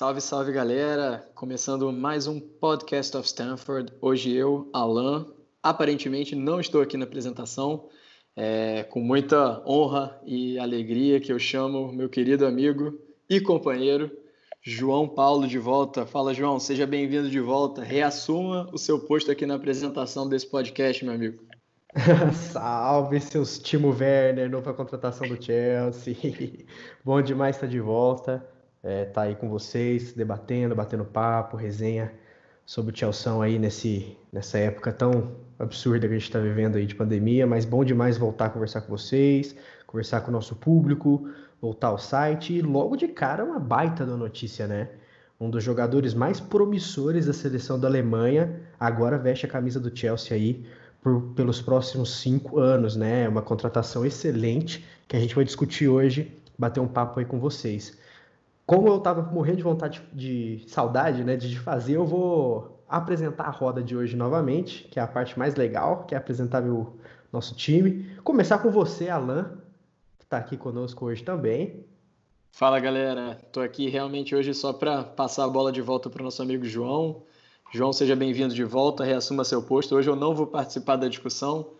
Salve, salve galera! Começando mais um podcast of Stanford. Hoje eu, Alan, aparentemente não estou aqui na apresentação, é, com muita honra e alegria que eu chamo meu querido amigo e companheiro João Paulo de volta. Fala, João, seja bem-vindo de volta. Reassuma o seu posto aqui na apresentação desse podcast, meu amigo. Salve, seus Timo Werner, nova contratação do Chelsea. Bom demais estar de volta. É, tá aí com vocês, debatendo, batendo papo, resenha sobre o Chelsea aí nesse, nessa época tão absurda que a gente está vivendo aí de pandemia, mas bom demais voltar a conversar com vocês, conversar com o nosso público, voltar ao site e logo de cara uma baita da notícia, né? Um dos jogadores mais promissores da seleção da Alemanha agora veste a camisa do Chelsea aí por, pelos próximos cinco anos, né? Uma contratação excelente que a gente vai discutir hoje, bater um papo aí com vocês. Como eu estava morrendo de vontade de, de saudade, né, de fazer, eu vou apresentar a roda de hoje novamente, que é a parte mais legal, que é apresentar o nosso time. Começar com você, Alan, que está aqui conosco hoje também. Fala galera, estou aqui realmente hoje só para passar a bola de volta para o nosso amigo João. João, seja bem-vindo de volta, reassuma seu posto. Hoje eu não vou participar da discussão,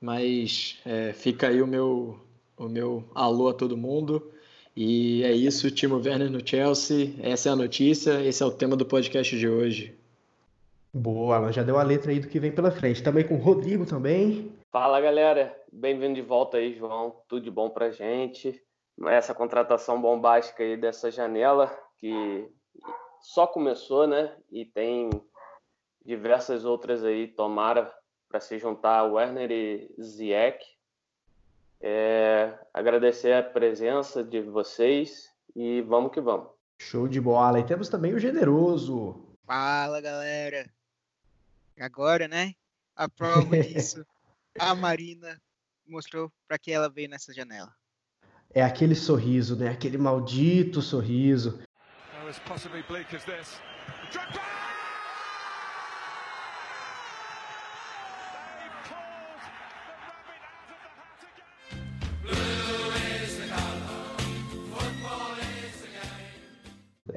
mas é, fica aí o meu, o meu alô a todo mundo. E é isso, Timo Werner no Chelsea. Essa é a notícia, esse é o tema do podcast de hoje. Boa, ela já deu a letra aí do que vem pela frente. Também com o Rodrigo também. Fala galera, bem-vindo de volta aí, João. Tudo de bom pra gente. Essa contratação bombástica aí dessa janela que só começou, né? E tem diversas outras aí, tomara para se juntar Werner e Ziyech. É, agradecer a presença de vocês e vamos que vamos. Show de bola. E temos também o Generoso. Fala, galera. Agora, né? A prova disso, a Marina mostrou para que ela veio nessa janela. É aquele sorriso, né? Aquele maldito sorriso.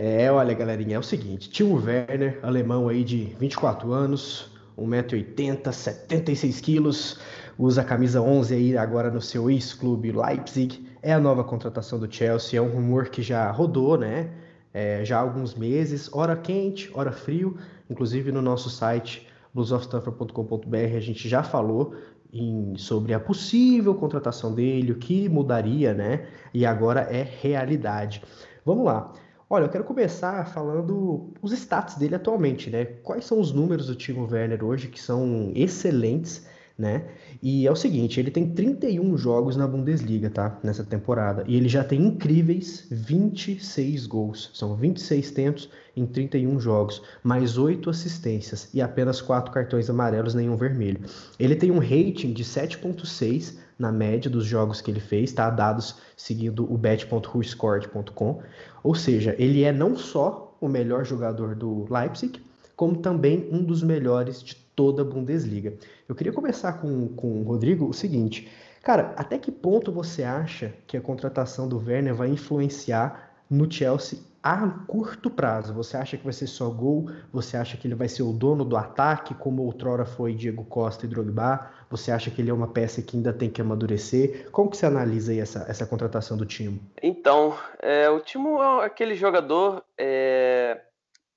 É, olha, galerinha, é o seguinte: Timo Werner, alemão aí de 24 anos, 1,80m, 76 quilos, usa a camisa 11 aí agora no seu ex-clube Leipzig, é a nova contratação do Chelsea, é um rumor que já rodou, né? É, já há alguns meses, hora quente, hora frio, inclusive no nosso site bluesofstanford.com.br a gente já falou em, sobre a possível contratação dele, o que mudaria, né? E agora é realidade. Vamos lá. Olha, eu quero começar falando os status dele atualmente, né? Quais são os números do Timo Werner hoje que são excelentes, né? E é o seguinte, ele tem 31 jogos na Bundesliga, tá? Nessa temporada. E ele já tem incríveis 26 gols. São 26 tentos em 31 jogos, mais 8 assistências e apenas 4 cartões amarelos, nenhum vermelho. Ele tem um rating de 7.6 na média dos jogos que ele fez, tá? Dados seguindo o bet.whoscored.com. Ou seja, ele é não só o melhor jogador do Leipzig, como também um dos melhores de toda a Bundesliga. Eu queria começar com, com o Rodrigo o seguinte. Cara, até que ponto você acha que a contratação do Werner vai influenciar no Chelsea a curto prazo? Você acha que vai ser só gol? Você acha que ele vai ser o dono do ataque, como outrora foi Diego Costa e Drogba? Você acha que ele é uma peça que ainda tem que amadurecer? Como que você analisa aí essa, essa contratação do Timo? Então, é, o Timo é aquele jogador, é,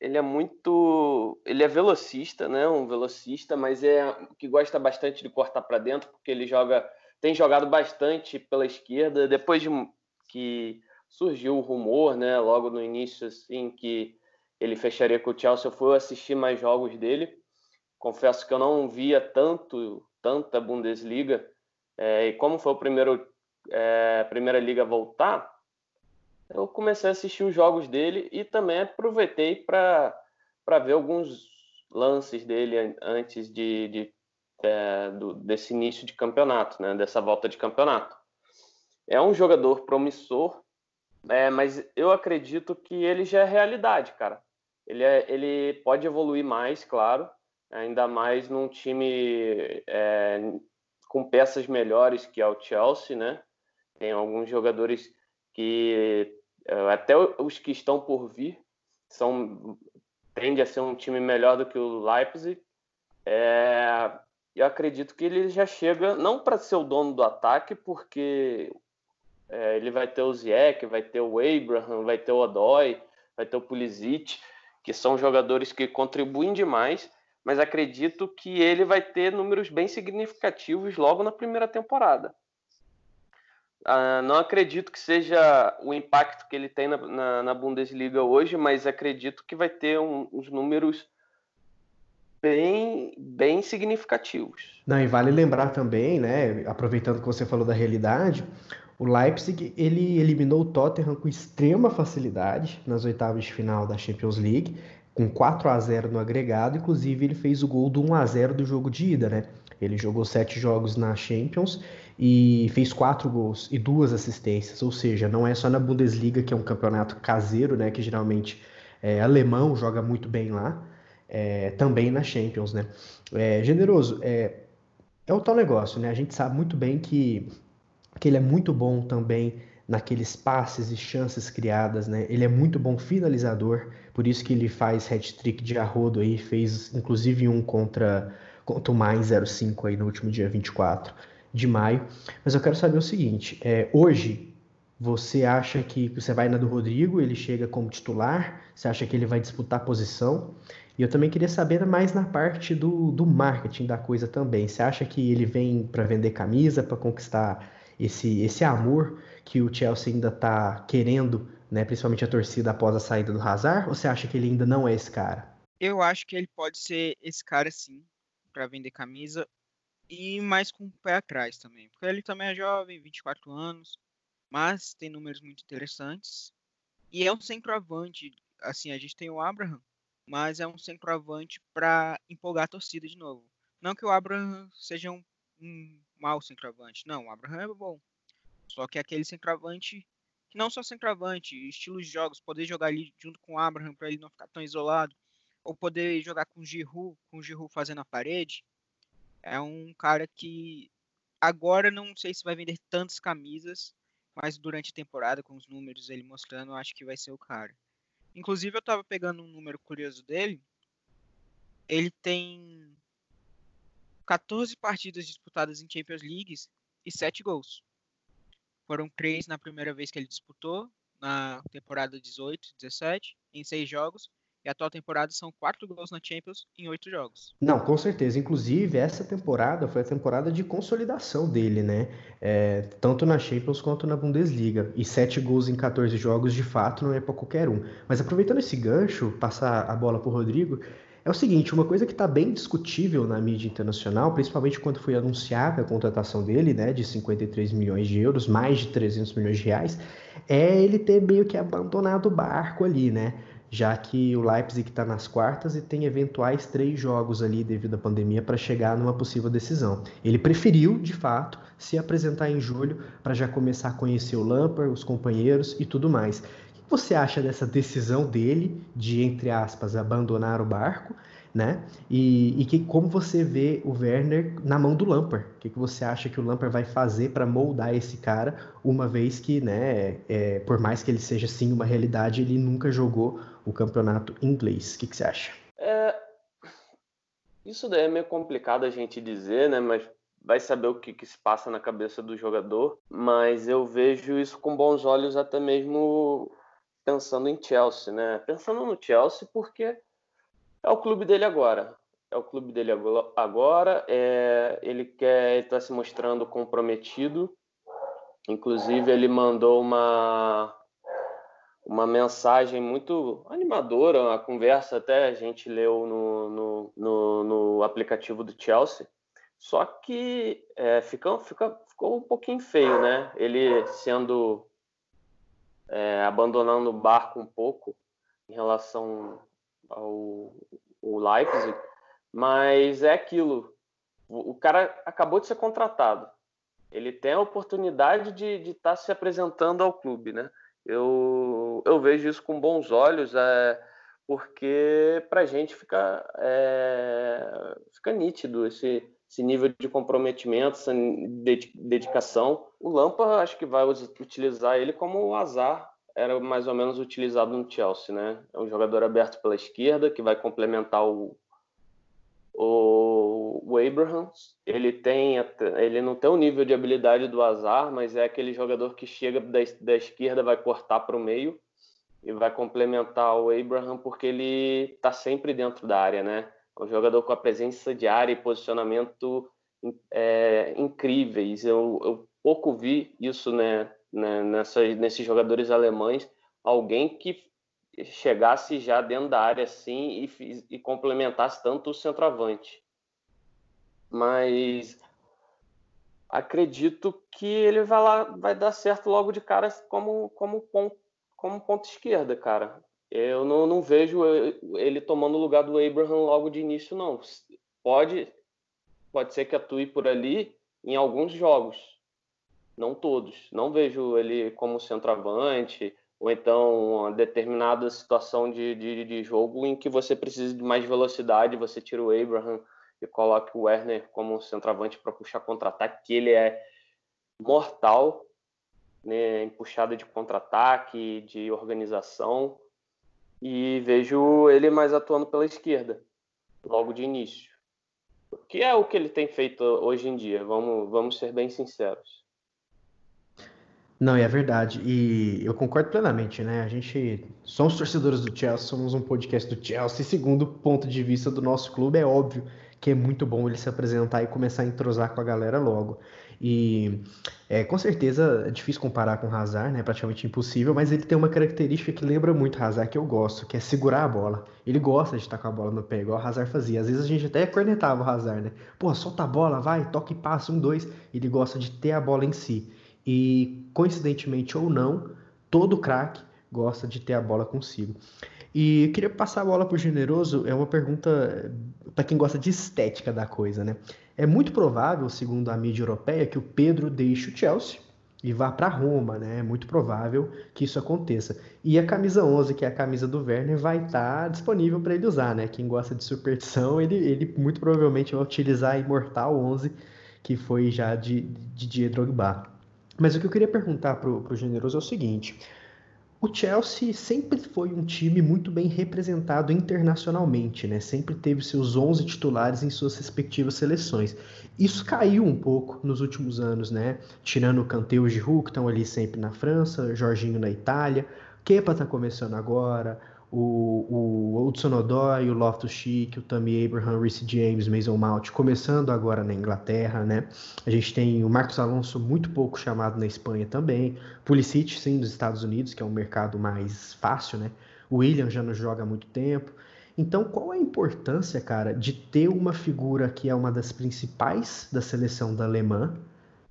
ele é muito, ele é velocista, né? Um velocista, mas é que gosta bastante de cortar para dentro, porque ele joga, tem jogado bastante pela esquerda. Depois de que surgiu o rumor, né, logo no início, assim, que ele fecharia com o Chelsea. Eu fui assistir mais jogos dele. Confesso que eu não via tanto, tanta Bundesliga. É, e como foi o primeiro, é, primeira liga voltar, eu comecei a assistir os jogos dele e também aproveitei para ver alguns lances dele antes de, de é, do, desse início de campeonato, né, dessa volta de campeonato. É um jogador promissor, é, mas eu acredito que ele já é realidade, cara. Ele, é, ele pode evoluir mais, claro, ainda mais num time é, com peças melhores que é o Chelsea, né? Tem alguns jogadores que é, até os que estão por vir são tende a ser um time melhor do que o Leipzig. É, eu acredito que ele já chega não para ser o dono do ataque, porque é, ele vai ter o Ziyech, vai ter o Abraham, vai ter o Odoi, vai ter o Pulisic, que são jogadores que contribuem demais, mas acredito que ele vai ter números bem significativos logo na primeira temporada. Uh, não acredito que seja o impacto que ele tem na, na, na Bundesliga hoje, mas acredito que vai ter um, uns números bem, bem significativos. Não, e vale lembrar também, né, aproveitando que você falou da realidade, o Leipzig ele eliminou o Tottenham com extrema facilidade nas oitavas de final da Champions League, com 4 a 0 no agregado, inclusive ele fez o gol do 1 a 0 do jogo de ida, né? Ele jogou sete jogos na Champions e fez quatro gols e duas assistências, ou seja, não é só na Bundesliga, que é um campeonato caseiro, né? Que geralmente é alemão, joga muito bem lá, é, também na Champions, né? É, generoso, é, é o tal negócio, né? A gente sabe muito bem que, que ele é muito bom também naqueles passes e chances criadas, né? Ele é muito bom finalizador, por isso que ele faz hat-trick de arrodo aí, fez inclusive um contra contra o mais 05 aí no último dia 24 de maio. Mas eu quero saber o seguinte: é, hoje você acha que você vai na do Rodrigo, ele chega como titular? Você acha que ele vai disputar posição? E eu também queria saber mais na parte do, do marketing da coisa também. Você acha que ele vem para vender camisa, para conquistar esse, esse amor que o Chelsea ainda está querendo, né, principalmente a torcida após a saída do Hazard? Ou você acha que ele ainda não é esse cara? Eu acho que ele pode ser esse cara sim, para vender camisa e mais com o pé atrás também, porque ele também é jovem, 24 anos, mas tem números muito interessantes e é um centroavante. Assim, a gente tem o Abraham, mas é um centroavante para empolgar a torcida de novo. Não que o Abraham seja um, um mau centroavante, não, o Abraham é bom. Só que é aquele centroavante que não só centroavante, estilos de jogos, poder jogar ali junto com o Abraham para ele não ficar tão isolado, ou poder jogar com o Giroud, com o Giroud fazendo a parede, é um cara que agora não sei se vai vender tantas camisas, mas durante a temporada, com os números ele mostrando, acho que vai ser o cara. Inclusive, eu estava pegando um número curioso dele. Ele tem 14 partidas disputadas em Champions League e 7 gols. Foram 3 na primeira vez que ele disputou, na temporada 18, 17, em 6 jogos, e a atual temporada são quatro gols na Champions em oito jogos. Não, com certeza. Inclusive, essa temporada foi a temporada de consolidação dele, né? É, tanto na Champions quanto na Bundesliga. E sete gols em 14 jogos, de fato, não é para qualquer um. Mas aproveitando esse gancho, passar a bola para o Rodrigo, é o seguinte, uma coisa que está bem discutível na mídia internacional, principalmente quando foi anunciada a contratação dele, né, de 53 milhões de euros, mais de 300 milhões de reais, é ele ter meio que abandonado o barco ali, né? Já que o Leipzig está nas quartas e tem eventuais três jogos ali devido à pandemia para chegar numa possível decisão. Ele preferiu, de fato, se apresentar em julho para já começar a conhecer o Lampard, os companheiros e tudo mais. O que você acha dessa decisão dele de, entre aspas, abandonar o barco né? E, e que, como você vê o Werner na mão do Lampard? O que, que você acha que o Lampard vai fazer para moldar esse cara, uma vez que, né, é, por mais que ele seja sim uma realidade, ele nunca jogou o campeonato inglês. O que, que você acha? É, isso daí é meio complicado a gente dizer, né? Mas vai saber o que, que, se passa na cabeça do jogador. Mas eu vejo isso com bons olhos até mesmo pensando em Chelsea, né? Pensando no Chelsea porque é o clube dele agora. É o clube dele agora. É, ele quer estar tá se mostrando comprometido. Inclusive, ele mandou uma, uma mensagem muito animadora, a conversa até a gente leu no, no, no, no aplicativo do Chelsea. Só que é, fica, ficou um pouquinho feio, né? Ele sendo é, abandonando o barco um pouco em relação ao, ao Leipzig, mas é aquilo. O, o, cara acabou de ser contratado. Ele tem a oportunidade de estar tá se apresentando ao clube, né? Eu, eu vejo isso com bons olhos, é, porque para a gente fica, é, fica nítido esse, esse nível de comprometimento, essa dedicação. O Lampa acho que vai utilizar ele como azar era mais ou menos utilizado no Chelsea, né? É um jogador aberto pela esquerda que vai complementar o, o, o Abraham. Ele tem ele não tem o nível de habilidade do Azar, mas é aquele jogador que chega da, da esquerda, vai cortar para o meio e vai complementar o Abraham porque ele está sempre dentro da área, né? É um jogador com a presença de área e posicionamento é, incríveis. Eu, eu pouco vi isso, né? né, nessa, nesses jogadores alemães, alguém que chegasse já dentro da área assim e, e complementasse tanto o centroavante. Mas acredito que ele vai lá, vai dar certo logo de cara como como ponto, como ponto esquerda, cara. Eu não, não vejo ele tomando o lugar do Abraham logo de início, não. Pode, pode ser que atue por ali em alguns jogos, não todos. Não vejo ele como centroavante, ou então uma determinada situação de, de, de jogo em que você precisa de mais velocidade, você tira o Abraham e coloca o Werner como centroavante para puxar contra-ataque, que ele é mortal né, em puxada de contra-ataque, de organização, e vejo ele mais atuando pela esquerda, logo de início. Que é o que ele tem feito hoje em dia, vamos, vamos ser bem sinceros. Não, é verdade. E eu concordo plenamente, né? A gente somos torcedores do Chelsea, somos um podcast do Chelsea. Segundo ponto de vista do nosso clube, é óbvio que é muito bom ele se apresentar e começar a entrosar com a galera logo. E é, com certeza é difícil comparar com o Hazard, né? Praticamente impossível, mas ele tem uma característica que lembra muito o Hazard que eu gosto, que é segurar a bola. Ele gosta de estar com a bola no pé, igual o Hazard fazia. Às vezes a gente até cornetava o Hazard, né? Pô, solta a bola, vai, toca e passa, um, dois. Ele gosta de ter a bola em si. E, coincidentemente ou não, todo craque gosta de ter a bola consigo. E eu queria passar a bola para o Generoso, é uma pergunta eh, para quem gosta de estética da coisa, né? É muito provável, segundo a mídia europeia, que o Pedro deixe o Chelsea e vá para Roma, né? É muito provável que isso aconteça. E a camisa 11, que é a camisa do Werner, vai estar tá disponível para ele usar, né? Quem gosta de superstição, ele, ele muito provavelmente vai utilizar a Imortal 11, que foi já de, de Didier Drogba. Mas o que eu queria perguntar para o Generoso é o seguinte: o Chelsea sempre foi um time muito bem representado internacionalmente, né? Sempre teve seus 11 titulares em suas respectivas seleções. Isso caiu um pouco nos últimos anos, né? Tirando o Kanté e o Giroud, que estão ali sempre na França, Jorginho na Itália, Kepa está começando agora, o, o Hudson Odoi, o Loftus-Cheek, o Tammy Abraham, Reece James, Mason Mount, começando agora na Inglaterra, né? A gente tem o Marcos Alonso muito pouco chamado na Espanha também, Pulisic sim nos Estados Unidos, que é um mercado mais fácil, né? O William já não joga há muito tempo. Então, qual a importância, cara, de ter uma figura que é uma das principais da seleção da Alemã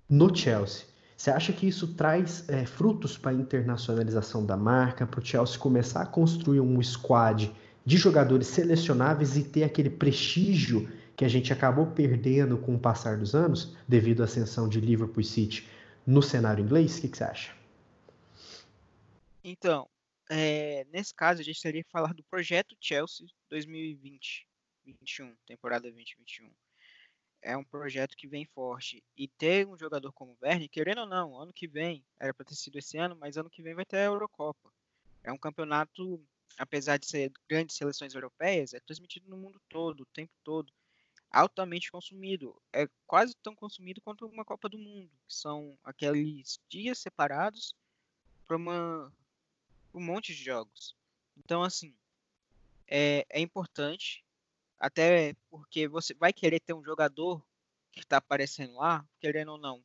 no Chelsea? Você acha que isso traz é, frutos para a internacionalização da marca, para o Chelsea começar a construir um squad de jogadores selecionáveis e ter aquele prestígio que a gente acabou perdendo com o passar dos anos, devido à ascensão de Liverpool City no cenário inglês? O que, que você acha? Então, é, nesse caso, a gente teria que falar do projeto Chelsea 2020-21, temporada 2021 é um projeto que vem forte. E ter um jogador como o Werner, querendo ou não, ano que vem, era para ter sido esse ano, mas ano que vem vai ter a Eurocopa. É um campeonato, apesar de ser grandes seleções europeias, é transmitido no mundo todo, o tempo todo. Altamente consumido. É quase tão consumido quanto uma Copa do Mundo, que são aqueles dias separados para um monte de jogos. Então, assim, é, é importante até porque você vai querer ter um jogador que está aparecendo lá, querendo ou não.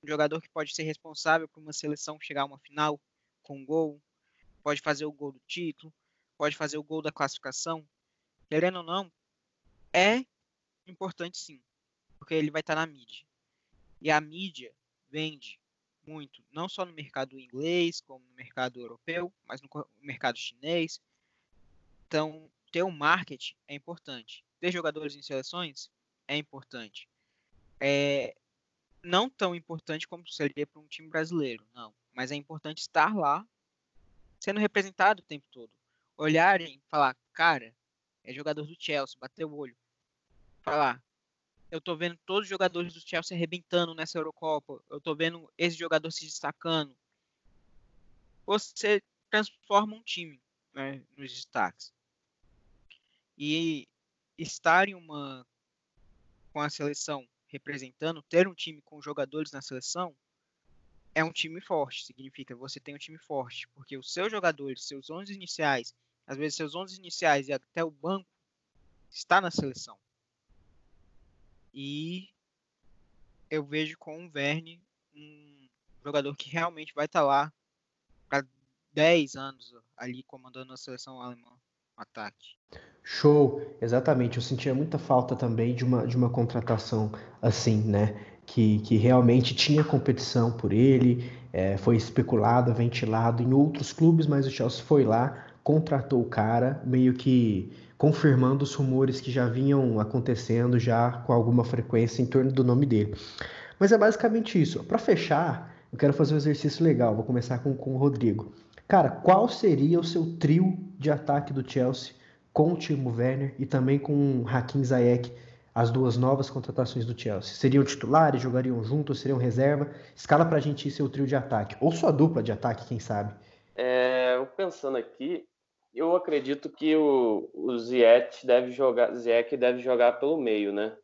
Um jogador que pode ser responsável por uma seleção chegar a uma final com um gol, pode fazer o gol do título, pode fazer o gol da classificação. Querendo ou não, é importante sim, porque ele vai estar tá na mídia. E a mídia vende muito, não só no mercado inglês, como no mercado europeu, mas no mercado chinês. Então, ter um marketing é importante. Ter jogadores em seleções é importante. É não tão importante como seria para um time brasileiro, não. Mas é importante estar lá, sendo representado o tempo todo. Olharem, falar, cara, é jogador do Chelsea, bater o olho. Falar, eu tô vendo todos os jogadores do Chelsea arrebentando nessa Eurocopa. Eu tô vendo esse jogador se destacando. Você transforma um time né, nos destaques. E estar em uma com a seleção representando, ter um time com jogadores na seleção é um time forte, significa você tem um time forte, porque os seus jogadores, seus 11 iniciais, às vezes seus 11 iniciais e até o banco está na seleção. E eu vejo com o Verne um jogador que realmente vai estar lá para 10 anos ali comandando a seleção alemã no ataque. Show, exatamente. Eu sentia muita falta também de uma, de uma contratação assim, né? Que, que realmente tinha competição por ele, é, foi especulado, ventilado em outros clubes, mas o Chelsea foi lá, contratou o cara, meio que confirmando os rumores que já vinham acontecendo já com alguma frequência em torno do nome dele. Mas é basicamente isso. Para fechar, eu quero fazer um exercício legal. Vou começar com, com o Rodrigo. Cara, qual seria o seu trio de ataque do Chelsea com o Timo Werner e também com o Hakim Ziyech, as duas novas contratações do Chelsea? Seriam titulares, jogariam juntos, seriam reserva? Escala pra gente seu trio de ataque, ou sua dupla de ataque, quem sabe? É, pensando aqui, eu acredito que o, o Ziyech deve jogar, Ziyech deve jogar pelo meio, né?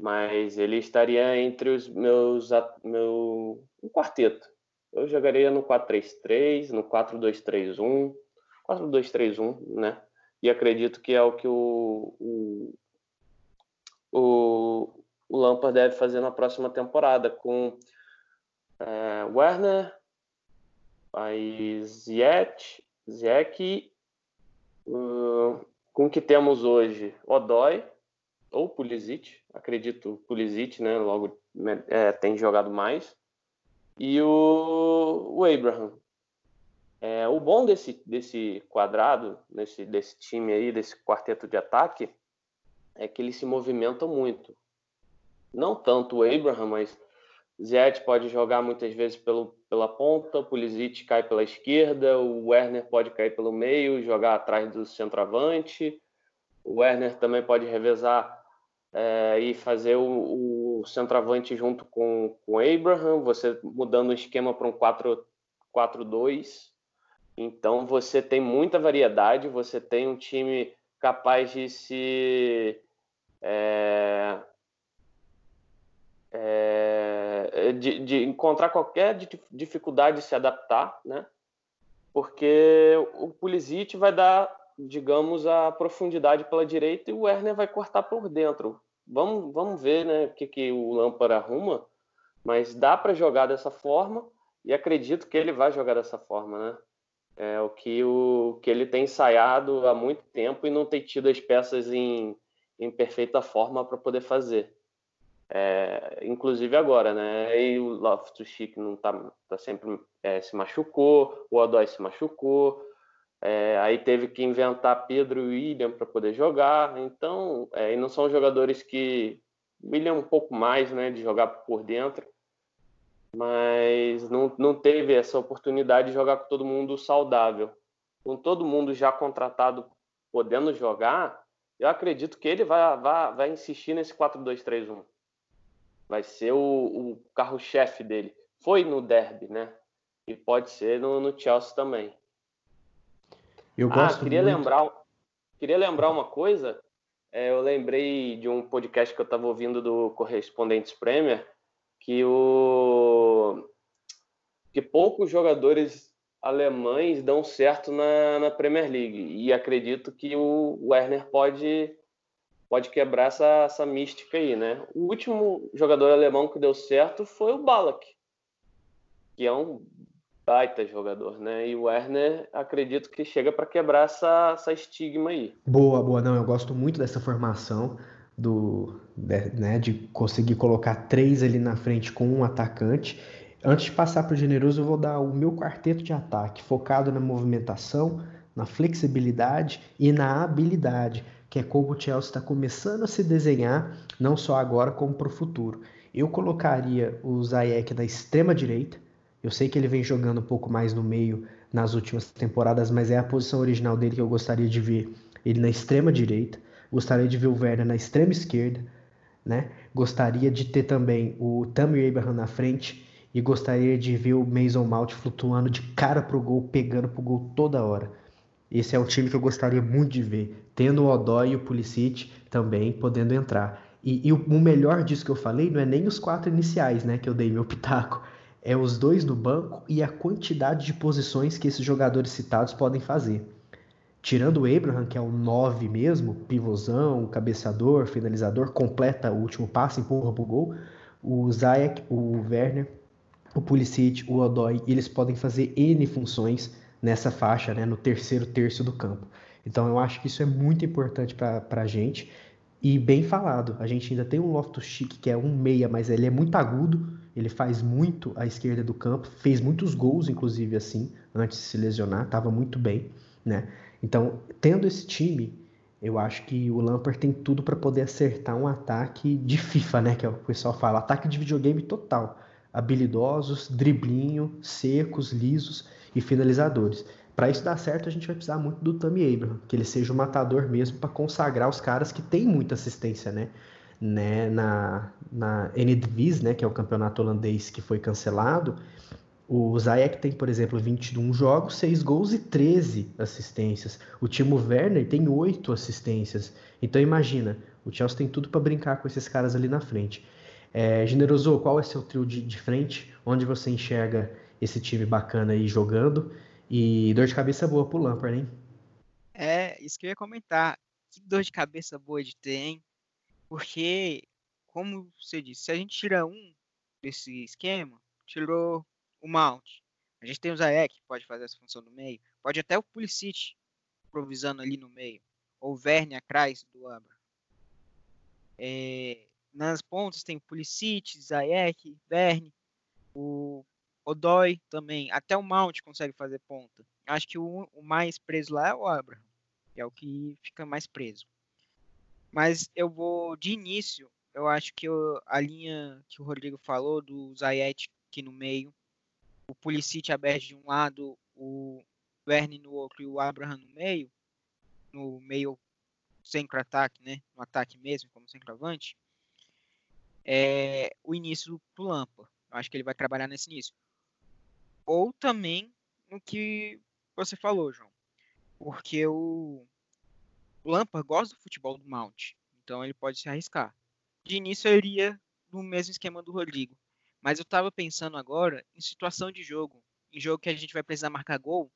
Mas ele estaria entre os meus meu um quarteto. Eu jogaria no 4-3-3, no 4-2-3-1, 4-2-3-1, né? E acredito que é o que o, o, o, o Lampard deve fazer na próxima temporada, com é, Werner, aí Ziyech, Ziyech, uh, com o que temos hoje, Odoi ou Pulisic, acredito Pulisic, né? Logo é, tem jogado mais e o, o Abraham. É, o bom desse, desse quadrado, desse, desse time aí, desse quarteto de ataque, é que eles se movimentam muito. Não tanto o Abraham, mas Zete pode jogar muitas vezes pelo, pela ponta, o Pulisic cai pela esquerda, o Werner pode cair pelo meio, jogar atrás do centroavante. O Werner também pode revezar é, e fazer o, o, centroavante junto com, com o Abraham, você mudando o esquema para um 4-2. Então você tem muita variedade, você tem um time capaz de se. É, é, de, de, encontrar qualquer dificuldade de se adaptar, né? Porque o Pulisic vai dar, digamos, a profundidade pela direita e o Werner vai cortar por dentro. Vamos, vamos ver né, o que, que o Lampard arruma, mas dá para jogar dessa forma e acredito que ele vai jogar dessa forma, né? É o que, o que ele tem ensaiado há muito tempo e não tem tido as peças em, em perfeita forma para poder fazer. É, inclusive agora, né? E o Loftus-Cheek não tá, tá sempre é, se machucou, o Odoi se machucou, é, aí teve que inventar Pedro e William para poder jogar. Então, é, e não são jogadores que. William um pouco mais, né, de jogar por dentro, mas não, não teve essa oportunidade de jogar com todo mundo saudável. Com todo mundo já contratado podendo jogar, eu acredito que ele vai, vai, vai insistir nesse 4-2-3-1. Vai ser o, o carro-chefe dele. Foi no derby, né? E pode ser no, no Chelsea também. Eu ah, gosto queria muito... lembrar, queria lembrar uma coisa. É, eu lembrei de um podcast que eu estava ouvindo do Correspondentes Premier que o que poucos jogadores alemães dão certo na, na Premier League e acredito que o Werner pode pode quebrar essa, essa mística aí, né? O último jogador alemão que deu certo foi o Ballack, que é um baita jogador, né? E o Werner, acredito que chega para quebrar essa, essa estigma aí. Boa, boa. Não, eu gosto muito dessa formação do, né, de conseguir colocar três ali na frente com um atacante. Antes de passar para o generoso, eu vou dar o meu quarteto de ataque, focado na movimentação, na flexibilidade e na habilidade, que é como o Chelsea está começando a se desenhar, não só agora, como para o futuro. Eu colocaria o Zayek na extrema direita, eu sei que ele vem jogando um pouco mais no meio nas últimas temporadas, mas é a posição original dele que eu gostaria de ver ele na extrema direita. Gostaria de ver o Werner na extrema esquerda, né? Gostaria de ter também o Tammy Abraham na frente e gostaria de ver o Mason Mount flutuando de cara pro gol, pegando pro gol toda hora. Esse é um time que eu gostaria muito de ver, tendo o Odói e o Pulisic também podendo entrar. E, e o, o melhor disso que eu falei não é nem os quatro iniciais, né, que eu dei meu pitaco, é os dois no banco e a quantidade de posições que esses jogadores citados podem fazer. Tirando o Abraham, que é o 9 mesmo, pivôzão, cabeceador, finalizador, completa o último passe, empurra pro gol, o Zayek, o Werner, o Pulisic, o Odoi, eles podem fazer N funções nessa faixa, né, no terceiro terço do campo. Então eu acho que isso é muito importante para a gente e bem falado. A gente ainda tem um Loftus Chic que é um meia, mas ele é muito agudo, ele faz muito à esquerda do campo, fez muitos gols, inclusive, assim, antes de se lesionar, estava muito bem, né? Então, tendo esse time, eu acho que o Lampard tem tudo para poder acertar um ataque de FIFA, né? Que é o que o pessoal fala, ataque de videogame total. Habilidosos, driblinho, secos, lisos e finalizadores. Para isso dar certo, a gente vai precisar muito do Tammy Abraham, que ele seja o matador mesmo para consagrar os caras que têm muita assistência, né? né? Na, na Eredivisie, né? Que é o campeonato holandês que foi cancelado. O Zayek tem, por exemplo, 21 jogos, 6 gols e 13 assistências. O Timo Werner tem 8 assistências. Então imagina, o Chelsea tem tudo para brincar com esses caras ali na frente. É, Generoso, qual é seu trio de, de frente? Onde você enxerga esse time bacana aí jogando? E dor de cabeça boa pro Lampard, hein? É, isso que eu ia comentar. Que dor de cabeça boa de ter, hein? Porque, como você disse, se a gente tira um desse esquema, tirou o Mount. A gente tem o Zayek, que pode fazer essa função no meio. Pode até o Pulisic improvisando ali no meio. Ou o Verne atrás do Abra. É, nas pontas tem o Pulisic, Zayek, Verne. O Odoi também. Até o Mount consegue fazer ponta. Acho que o, o mais preso lá é o Abraham. Que é o que fica mais preso. Mas eu vou, de início, eu acho que eu, a linha que o Rodrigo falou, do Zayet aqui no meio, o Pulisic aberto de um lado, o Verne no outro e o Abraham no meio, no meio centro-ataque, né? No ataque mesmo, como centroavante, é o início pro Lampa. Eu acho que ele vai trabalhar nesse início ou também no que você falou, João. Porque o, Lampard gosta do futebol do Mount, então ele pode se arriscar. De início eu iria no mesmo esquema do Rodrigo, mas eu estava pensando agora em situação de jogo, em jogo que a gente vai precisar marcar gol,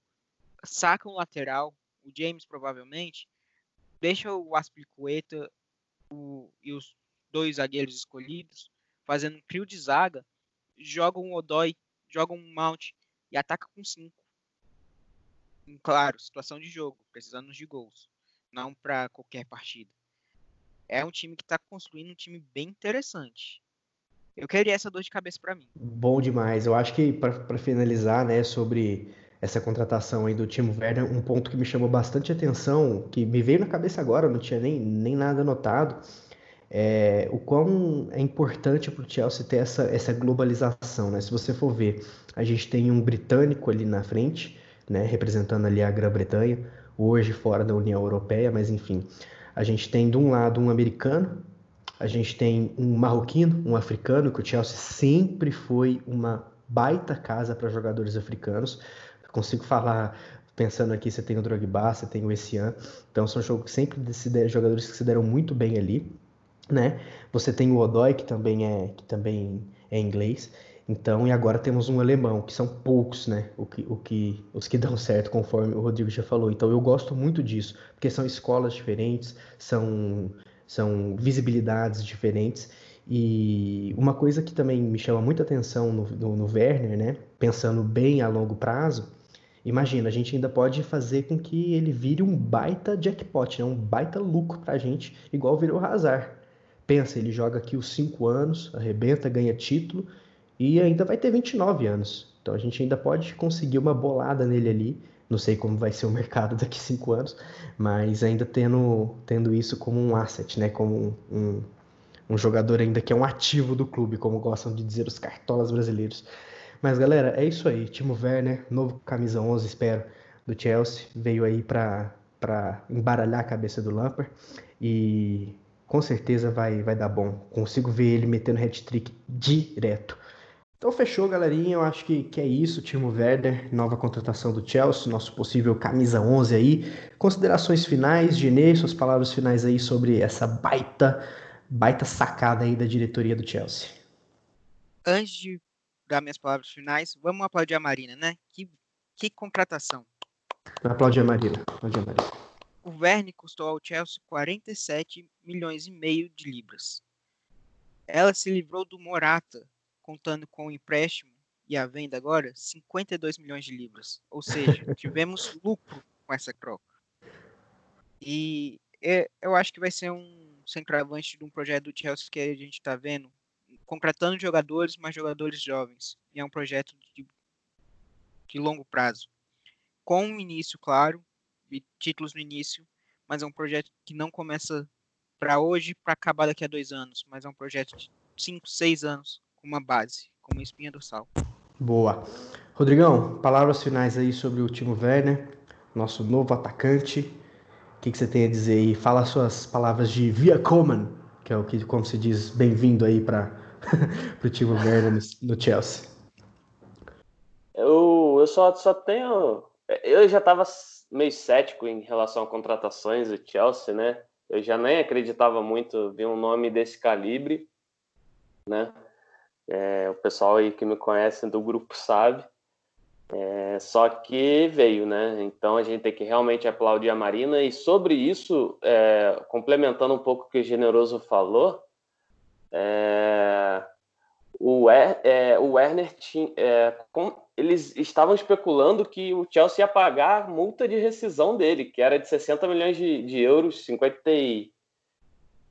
saca um lateral, o James provavelmente, deixa o Aspilicueta o, e os dois zagueiros escolhidos fazendo um trio de zaga, joga um Odói, joga um Mount e ataca com 5. Claro, situação de jogo, precisando de gols, não para qualquer partida. É um time que está construindo um time bem interessante. Eu queria essa dor de cabeça para mim. Bom demais. Eu acho que para finalizar, né, sobre essa contratação aí do Timo Werner, um ponto que me chamou bastante atenção, que me veio na cabeça agora, não tinha nem, nem nada anotado, é, o quão é importante para o Chelsea ter essa, essa globalização, né? Se você for ver, a gente tem um britânico ali na frente, né, representando ali a Grã-Bretanha, hoje fora da União Europeia, mas enfim, a gente tem de um lado um americano, a gente tem um marroquino, um africano, que o Chelsea sempre foi uma baita casa para jogadores africanos. Eu consigo falar pensando aqui, você tem o Drogba, você tem o Essian, então são sempre jogadores que se deram muito bem ali né? Você tem o Odoi, que também é, que também é inglês. Então, e agora temos um alemão, que são poucos, né? O que, o que, os que dão certo, conforme o Rodrigo já falou. Então, eu gosto muito disso, porque são escolas diferentes, são, são visibilidades diferentes. E uma coisa que também me chama muita atenção no, no, no Werner, né? Pensando bem a longo prazo, imagina, a gente ainda pode fazer com que ele vire um baita jackpot, né? um baita lucro pra gente, igual virou o Hazard. Pensa, ele joga aqui os 5 anos, arrebenta, ganha título e ainda vai ter 29 anos. Então a gente ainda pode conseguir uma bolada nele ali. Não sei como vai ser o mercado daqui 5 anos, mas ainda tendo, tendo isso como um asset, né? Como um, um jogador ainda que é um ativo do clube, como gostam de dizer os cartolas brasileiros. Mas galera, é isso aí. Timo Werner, novo camisa 11, espero, do Chelsea, veio aí para embaralhar a cabeça do Lampard. E com certeza vai, vai dar bom. Consigo ver ele metendo hat-trick direto. Então fechou, galerinha. Eu acho que, que é isso. Timo Werder, nova contratação do Chelsea, nosso possível camisa 11 aí. Considerações finais, Genê, suas palavras finais aí sobre essa baita, baita sacada aí da diretoria do Chelsea. Antes de dar minhas palavras finais, vamos aplaudir a Marina, né? Que, que contratação. Aplaudir a Marina. Aplaudir a Marina. O Verne custou ao Chelsea 47 milhões e meio de libras. Ela se livrou do Morata, contando com o empréstimo e a venda agora, 52 milhões de libras. Ou seja, tivemos lucro com essa troca. E é, eu acho que vai ser um centroavante de um projeto do Chelsea que a gente está vendo, contratando jogadores, mas jogadores jovens. E é um projeto de, de longo prazo. Com um início, claro, e títulos no início, mas é um projeto que não começa para hoje, para acabar daqui a dois anos, mas é um projeto de cinco, seis anos, com uma base, com uma espinha dorsal. Boa. Rodrigão, palavras finais aí sobre o Timo Werner, nosso novo atacante. O que, que, você tem a dizer aí? Fala suas palavras de Via Coman, que é o que, como se diz, bem-vindo aí para o Timo Werner no, no, Chelsea. Eu, eu só, só tenho. Eu já estava meio cético em relação a contratações do Chelsea, né? Eu já nem acreditava muito ver um nome desse calibre, né? É, o pessoal aí que me conhece do grupo sabe. É, só que veio, né? Então a gente tem que realmente aplaudir a Marina. E sobre isso, é, complementando um pouco o que o Generoso falou, é, o, er, é, o Werner tinha, é, com, eles estavam especulando que o Chelsea ia pagar a multa de rescisão dele, que era de 60 milhões de, de euros, 50 e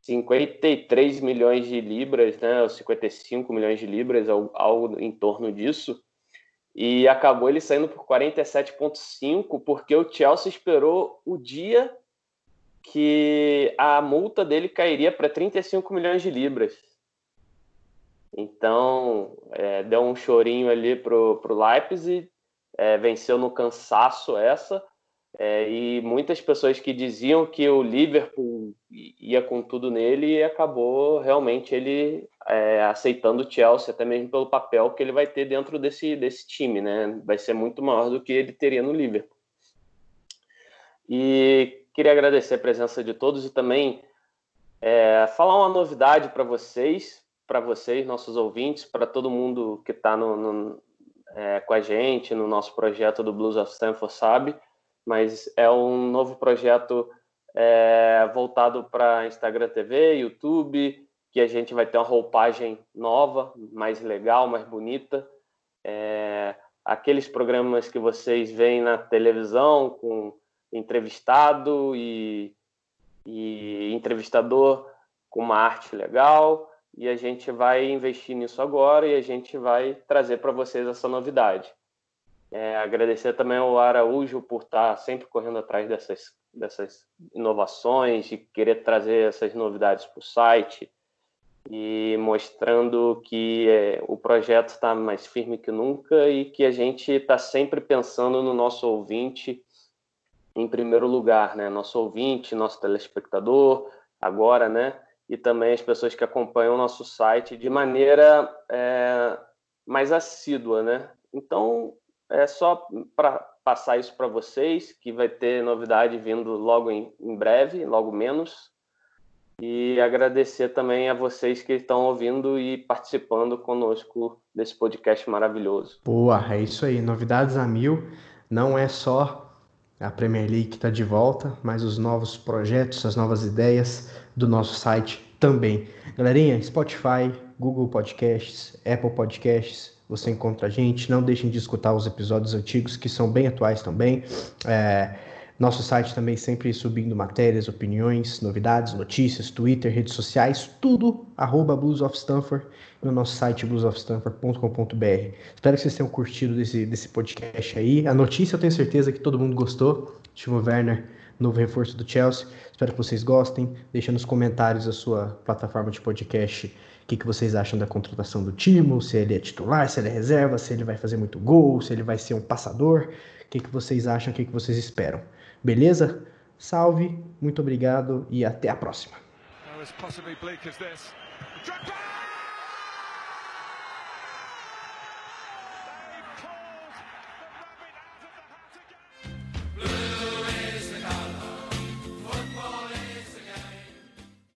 53 milhões de libras, né, ou 55 milhões de libras, algo em torno disso, e acabou ele saindo por 47,5, porque o Chelsea esperou o dia que a multa dele cairia para 35 milhões de libras. Então, é, deu um chorinho ali pro, pro Leipzig, é, venceu no cansaço essa, é, e muitas pessoas que diziam que o Liverpool ia com tudo nele e acabou realmente ele é, aceitando o Chelsea, até mesmo pelo papel que ele vai ter dentro desse, desse time, né? Vai ser muito maior do que ele teria no Liverpool. E queria agradecer a presença de todos e também é, falar uma novidade para vocês, para vocês, nossos ouvintes, para todo mundo que está no, no é, com a gente no nosso projeto do Blues of Stanford, sabe? Mas é um novo projeto é, voltado para Instagram TV, YouTube, que a gente vai ter uma roupagem nova, mais legal, mais bonita. É, aqueles programas que vocês veem na televisão com entrevistado e, e entrevistador com uma arte legal e a gente vai investir nisso agora e a gente vai trazer para vocês essa novidade. É, agradecer também ao Araújo por estar sempre correndo atrás dessas, dessas inovações e querer trazer essas novidades para o site e mostrando que é, o projeto está mais firme que nunca e que a gente está sempre pensando no nosso ouvinte em primeiro lugar, né? Nosso ouvinte, nosso telespectador, agora, né? E também as pessoas que acompanham o nosso site de maneira é, mais assídua, né? Então, é só para passar isso para vocês, que vai ter novidade vindo logo em, em, breve, logo menos. E agradecer também a vocês que estão ouvindo e participando conosco desse podcast maravilhoso. Boa, é isso aí. Novidades a mil. Não é só a Premier League que está de volta, mas os novos projetos, as novas ideias do nosso site também. Galerinha, Spotify, Google Podcasts, Apple Podcasts, você encontra a gente. Não deixem de escutar os episódios antigos, que são bem atuais também. É, nosso site também sempre subindo matérias, opiniões, novidades, notícias, Twitter, redes sociais, tudo arroba Blues of Stanford no nosso site bluesofstanford.com.br. Espero que vocês tenham curtido desse, desse podcast aí. A notícia eu tenho certeza que todo mundo gostou. Timo Werner, novo reforço do Chelsea. Espero que vocês gostem. Deixa nos comentários a sua plataforma de podcast o que, que vocês acham da contratação do Timo, se ele é titular, se ele é reserva, se ele vai fazer muito gol, se ele vai ser um passador, o que, que vocês acham, o que, que vocês esperam. Beleza? Salve, muito obrigado e até a próxima.